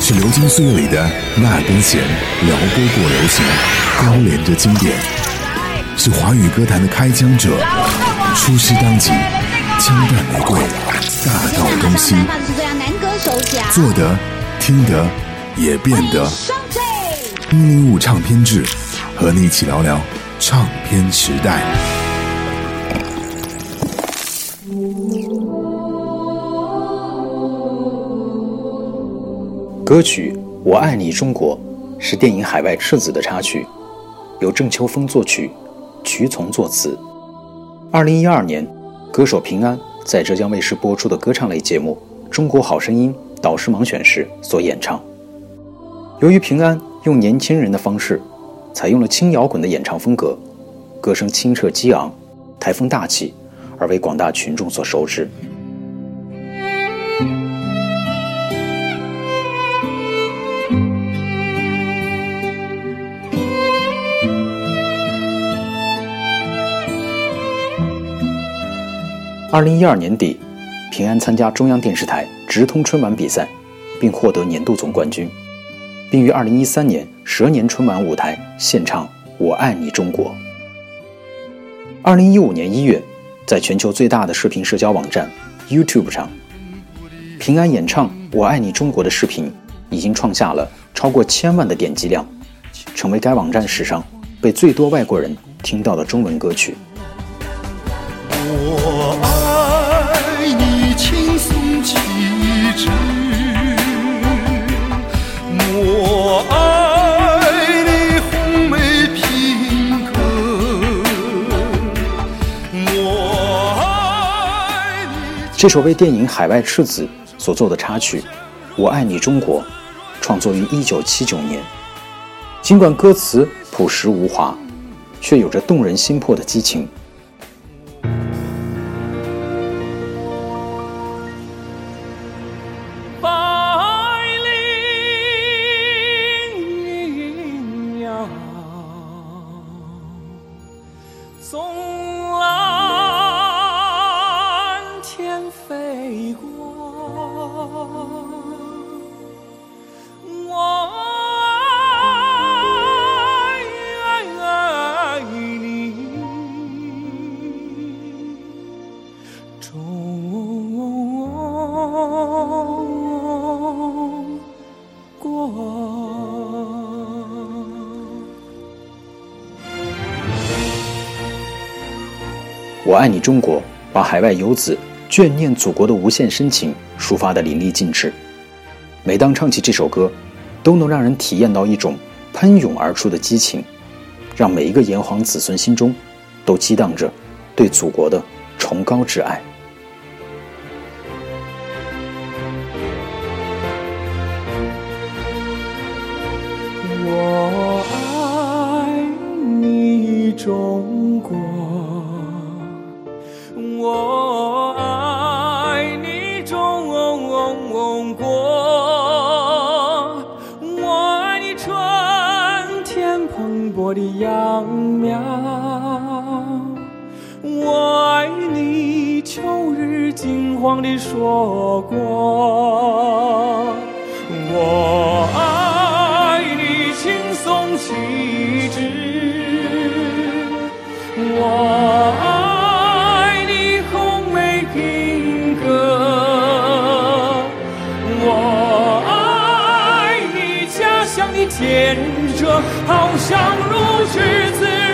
是流金岁月里的那根弦，撩拨过流行，勾连着经典；是华语歌坛的开疆者，出师当即，枪弹玫瑰，大道东西，做得、听得、也变得。一零五唱片制，和你一起聊聊唱片时代。歌曲《我爱你中国》是电影《海外赤子》的插曲，由郑秋峰作曲，瞿从作词。二零一二年，歌手平安在浙江卫视播出的歌唱类节目《中国好声音》导师盲选时所演唱。由于平安用年轻人的方式，采用了轻摇滚的演唱风格，歌声清澈激昂，台风大气，而为广大群众所熟知。二零一二年底，平安参加中央电视台直通春晚比赛，并获得年度总冠军，并于二零一三年蛇年春晚舞台献唱《我爱你中国》。二零一五年一月，在全球最大的视频社交网站 YouTube 上，平安演唱《我爱你中国》的视频已经创下了超过千万的点击量，成为该网站史上被最多外国人听到的中文歌曲。我。爱这首为电影《海外赤子》所做的插曲《我爱你中国》，创作于1979年。尽管歌词朴实无华，却有着动人心魄的激情。百灵鸟我爱你中国，把海外游子眷念祖国的无限深情抒发的淋漓尽致。每当唱起这首歌，都能让人体验到一种喷涌而出的激情，让每一个炎黄子孙心中都激荡着对祖国的崇高挚爱。我的秧苗，我爱你秋日金黄的硕果，我爱你青松气质，见着，好像如此滋